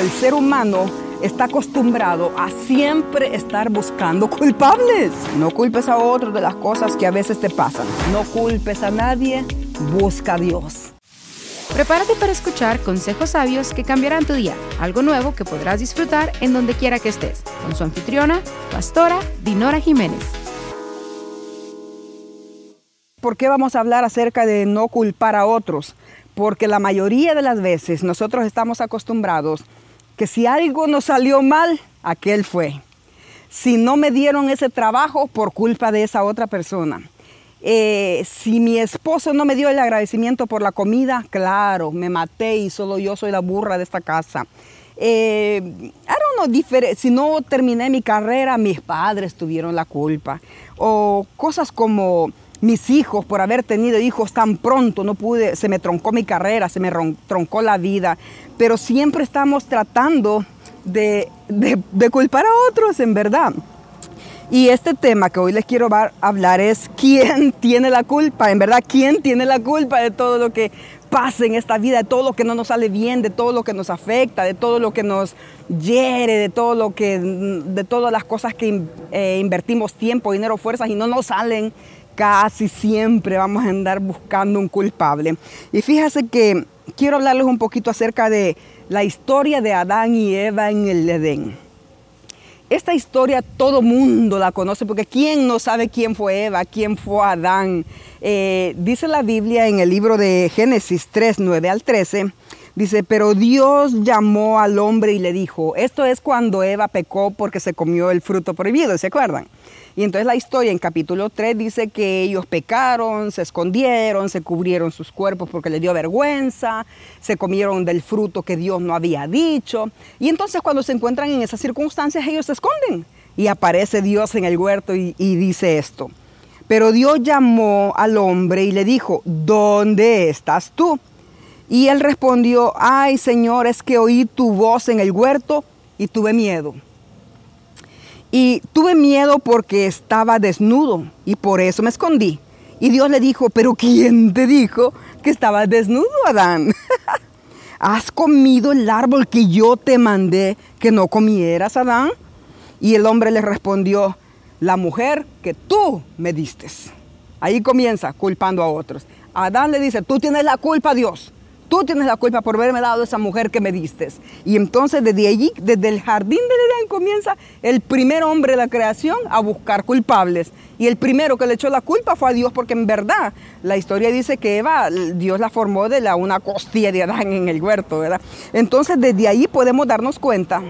El ser humano está acostumbrado a siempre estar buscando culpables. No culpes a otros de las cosas que a veces te pasan. No culpes a nadie, busca a Dios. Prepárate para escuchar consejos sabios que cambiarán tu día, algo nuevo que podrás disfrutar en donde quiera que estés, con su anfitriona, pastora Dinora Jiménez. ¿Por qué vamos a hablar acerca de no culpar a otros? Porque la mayoría de las veces nosotros estamos acostumbrados que si algo nos salió mal, aquel fue. Si no me dieron ese trabajo por culpa de esa otra persona. Eh, si mi esposo no me dio el agradecimiento por la comida, claro, me maté y solo yo soy la burra de esta casa. Eh, si no terminé mi carrera, mis padres tuvieron la culpa. O cosas como mis hijos, por haber tenido hijos tan pronto, no pude, se me troncó mi carrera, se me troncó la vida, pero siempre estamos tratando de, culpar a otros, en verdad. Y este tema que hoy les quiero hablar es quién tiene la culpa, en verdad, quién tiene la culpa de todo lo que pasa en esta vida, de todo lo que no nos sale bien, de todo lo que nos afecta, de todo lo que nos hiere, de todo lo que, de todas las cosas que eh, invertimos tiempo, dinero, fuerzas y no nos salen casi siempre vamos a andar buscando un culpable. Y fíjese que quiero hablarles un poquito acerca de la historia de Adán y Eva en el Edén. Esta historia todo mundo la conoce porque ¿quién no sabe quién fue Eva, quién fue Adán? Eh, dice la Biblia en el libro de Génesis 3, 9 al 13, dice, pero Dios llamó al hombre y le dijo, esto es cuando Eva pecó porque se comió el fruto prohibido, ¿se acuerdan? Y entonces la historia en capítulo 3 dice que ellos pecaron, se escondieron, se cubrieron sus cuerpos porque les dio vergüenza, se comieron del fruto que Dios no había dicho. Y entonces cuando se encuentran en esas circunstancias ellos se esconden. Y aparece Dios en el huerto y, y dice esto. Pero Dios llamó al hombre y le dijo, ¿dónde estás tú? Y él respondió, ay Señor, es que oí tu voz en el huerto y tuve miedo y tuve miedo porque estaba desnudo y por eso me escondí. Y Dios le dijo, pero ¿quién te dijo que estabas desnudo, Adán? ¿Has comido el árbol que yo te mandé que no comieras, Adán? Y el hombre le respondió, la mujer que tú me diste. Ahí comienza culpando a otros. Adán le dice, tú tienes la culpa, Dios. Tú tienes la culpa por haberme dado esa mujer que me diste. Y entonces desde allí, desde el jardín de Edén comienza el primer hombre de la creación a buscar culpables. Y el primero que le echó la culpa fue a Dios porque en verdad la historia dice que Eva, Dios la formó de la, una costilla de Adán en el huerto, ¿verdad? Entonces desde ahí podemos darnos cuenta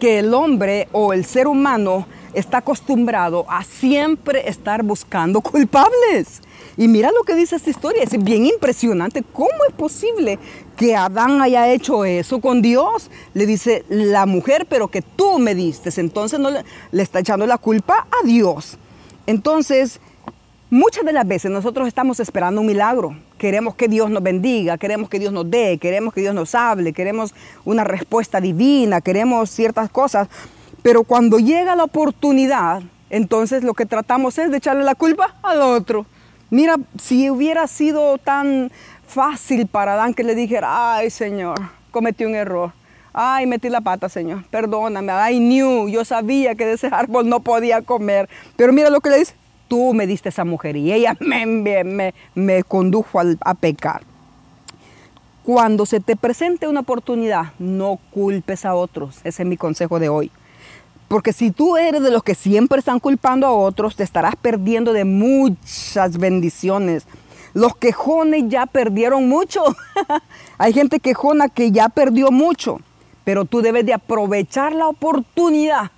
que el hombre o el ser humano está acostumbrado a siempre estar buscando culpables. Y mira lo que dice esta historia, es bien impresionante. ¿Cómo es posible que Adán haya hecho eso con Dios? Le dice la mujer, pero que tú me diste. Entonces no le, le está echando la culpa a Dios. Entonces, muchas de las veces nosotros estamos esperando un milagro. Queremos que Dios nos bendiga, queremos que Dios nos dé, queremos que Dios nos hable, queremos una respuesta divina, queremos ciertas cosas. Pero cuando llega la oportunidad, entonces lo que tratamos es de echarle la culpa al otro. Mira, si hubiera sido tan fácil para Adán que le dijera, ay Señor, cometí un error. Ay, metí la pata, Señor. Perdóname. I knew. Yo sabía que de ese árbol no podía comer. Pero mira lo que le dice. Tú me diste esa mujer y ella me, me, me condujo a pecar. Cuando se te presente una oportunidad, no culpes a otros. Ese es mi consejo de hoy. Porque si tú eres de los que siempre están culpando a otros, te estarás perdiendo de muchas bendiciones. Los quejones ya perdieron mucho. Hay gente quejona que ya perdió mucho. Pero tú debes de aprovechar la oportunidad.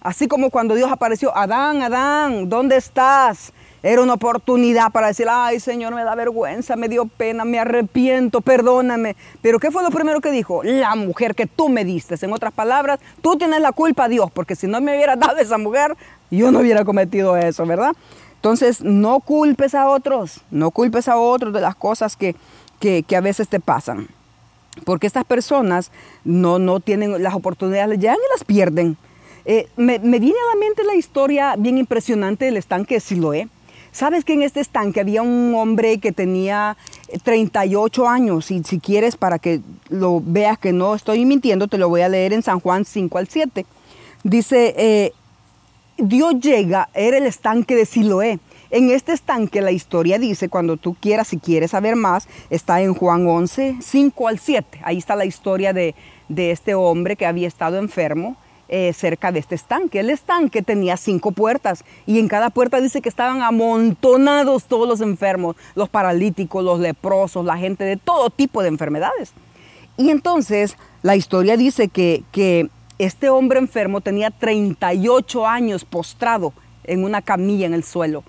Así como cuando Dios apareció, Adán, Adán, ¿dónde estás? Era una oportunidad para decir, ay Señor, me da vergüenza, me dio pena, me arrepiento, perdóname. Pero ¿qué fue lo primero que dijo? La mujer que tú me diste. En otras palabras, tú tienes la culpa, Dios, porque si no me hubiera dado esa mujer, yo no hubiera cometido eso, ¿verdad? Entonces, no culpes a otros, no culpes a otros de las cosas que, que, a veces te pasan. Porque estas personas no, no tienen las oportunidades, llegan y las pierden. Eh, me, me, viene a la mente la historia bien impresionante del estanque de Siloé. ¿Sabes que en este estanque había un hombre que tenía 38 años. Y si quieres, para que lo veas que no estoy mintiendo, te lo voy a leer en San Juan 5 al 7. Dice, eh, Dios llega, era el estanque de Siloé. En este estanque la historia dice, cuando tú quieras, si quieres saber más, está en Juan 11, 5 al 7. Ahí está la historia de, de este hombre que había estado enfermo eh, cerca de este estanque. El estanque tenía cinco puertas y en cada puerta dice que estaban amontonados todos los enfermos, los paralíticos, los leprosos, la gente de todo tipo de enfermedades. Y entonces la historia dice que, que este hombre enfermo tenía 38 años postrado en una camilla en el suelo.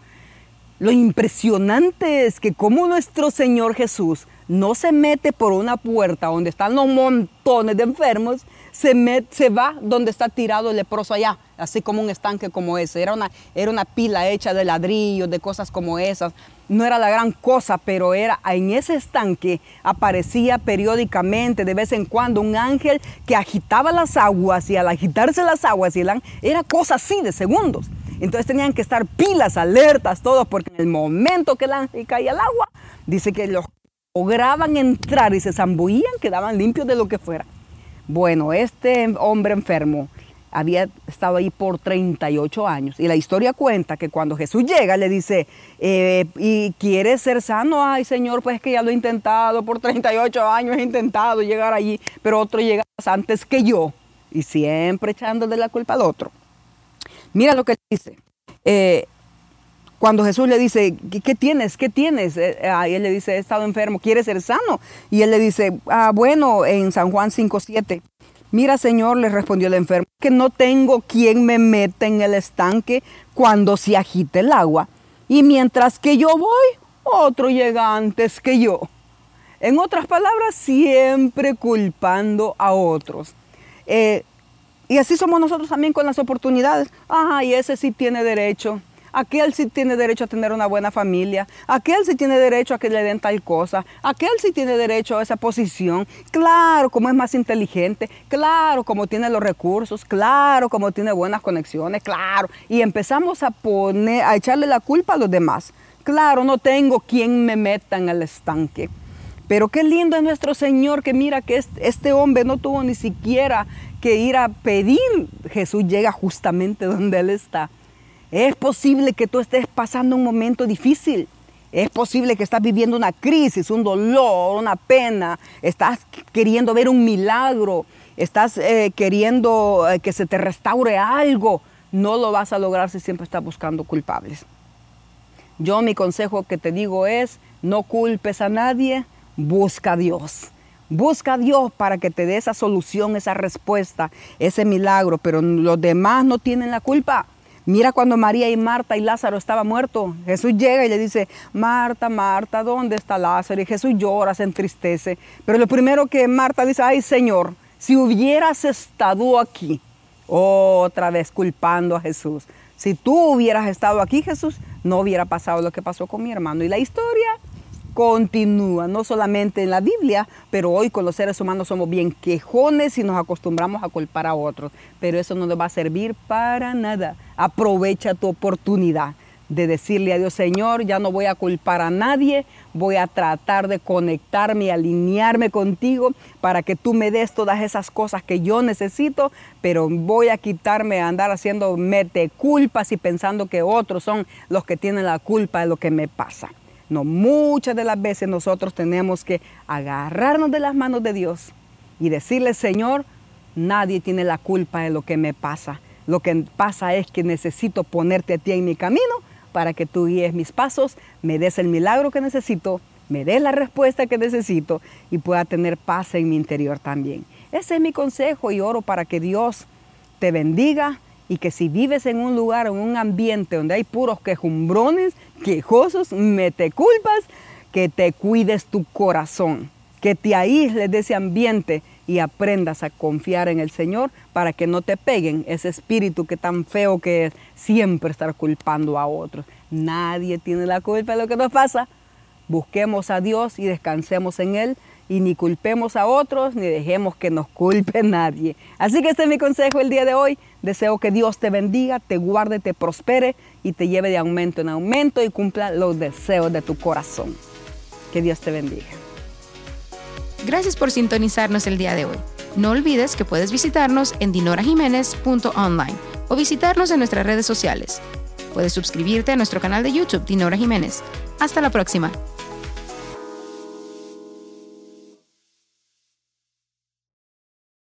Lo impresionante es que como nuestro Señor Jesús no se mete por una puerta donde están los montones de enfermos, se, se va donde está tirado el leproso allá, así como un estanque como ese. Era una, era una pila hecha de ladrillos, de cosas como esas. No era la gran cosa, pero era en ese estanque aparecía periódicamente, de vez en cuando, un ángel que agitaba las aguas y al agitarse las aguas y era cosa así de segundos. Entonces tenían que estar pilas, alertas, todos, porque en el momento que el ángel caía al agua, dice que los lograban entrar y se zambullían, quedaban limpios de lo que fuera. Bueno, este hombre enfermo había estado ahí por 38 años y la historia cuenta que cuando Jesús llega le dice, eh, ¿y quieres ser sano? Ay Señor, pues es que ya lo he intentado, por 38 años he intentado llegar allí, pero otro llega antes que yo y siempre echándole la culpa al otro. Mira lo que dice. Eh, cuando Jesús le dice, ¿qué, tienes? ¿Qué tienes? Eh, y él le dice, he estado enfermo, ¿quieres ser sano? Y él le dice, ah, bueno, en San Juan 5.7, mira Señor, le respondió el enfermo, que no tengo quien me meta en el estanque cuando se agite el agua. Y mientras que yo voy, otro llega antes que yo. En otras palabras, siempre culpando a otros. Eh, y así somos nosotros también con las oportunidades. Ay, ese sí tiene derecho. Aquel sí tiene derecho a tener una buena familia. Aquel sí tiene derecho a que le den tal cosa. Aquel sí tiene derecho a esa posición. Claro, como es más inteligente. Claro, como tiene los recursos. Claro, como tiene buenas conexiones. Claro. Y empezamos a poner, a echarle la culpa a los demás. Claro, no tengo quien me meta en el estanque. Pero qué lindo es nuestro Señor que mira que este hombre no tuvo ni siquiera que ir a pedir. Jesús llega justamente donde Él está es posible que tú estés pasando un momento difícil. Es posible que estás viviendo una crisis, un dolor, una pena. Estás queriendo ver un milagro. Estás eh, queriendo eh, que se te restaure algo. No lo vas a lograr si siempre estás buscando culpables. Yo mi consejo que te digo es, no culpes a nadie, busca a Dios. Busca a Dios para que te dé esa solución, esa respuesta, ese milagro, pero los demás no tienen la culpa. Mira cuando María y Marta y Lázaro estaban muertos. Jesús llega y le dice, Marta, Marta, ¿dónde está Lázaro? Y Jesús llora, se entristece. Pero lo primero que Marta dice, ay Señor, si hubieras estado aquí, otra vez culpando a Jesús. Si tú hubieras estado aquí, Jesús, no hubiera pasado lo que pasó con mi hermano. Y la historia continúa, no solamente en la Biblia, pero hoy con los seres humanos somos bien quejones y nos acostumbramos a culpar a otros, pero eso no le va a servir para nada. Aprovecha tu oportunidad de decirle a Dios, Señor, ya no voy a culpar a nadie, voy a tratar de conectarme y alinearme contigo para que tú me des todas esas cosas que yo necesito, pero voy a quitarme a andar haciendo mete culpas y pensando que otros son los que tienen la culpa de lo que me pasa. No, muchas de las veces nosotros tenemos que agarrarnos de las manos de Dios y decirle, Señor, nadie tiene la culpa de lo que me pasa. Lo que pasa es que necesito ponerte a ti en mi camino para que tú guíes mis pasos, me des el milagro que necesito, me des la respuesta que necesito y pueda tener paz en mi interior también. Ese es mi consejo y oro para que Dios te bendiga y que si vives en un lugar, en un ambiente donde hay puros quejumbrones, quejosos, mete culpas, que te cuides tu corazón, que te aísles de ese ambiente y aprendas a confiar en el Señor para que no te peguen ese espíritu que tan feo que es siempre estar culpando a otros. Nadie tiene la culpa de lo que nos pasa. Busquemos a Dios y descansemos en Él y ni culpemos a otros ni dejemos que nos culpe nadie. Así que este es mi consejo el día de hoy. Deseo que Dios te bendiga, te guarde, te prospere y te lleve de aumento en aumento y cumpla los deseos de tu corazón. Que Dios te bendiga. Gracias por sintonizarnos el día de hoy. No olvides que puedes visitarnos en dinorajiménez.online o visitarnos en nuestras redes sociales. Puedes suscribirte a nuestro canal de YouTube Dinora Jiménez. Hasta la próxima.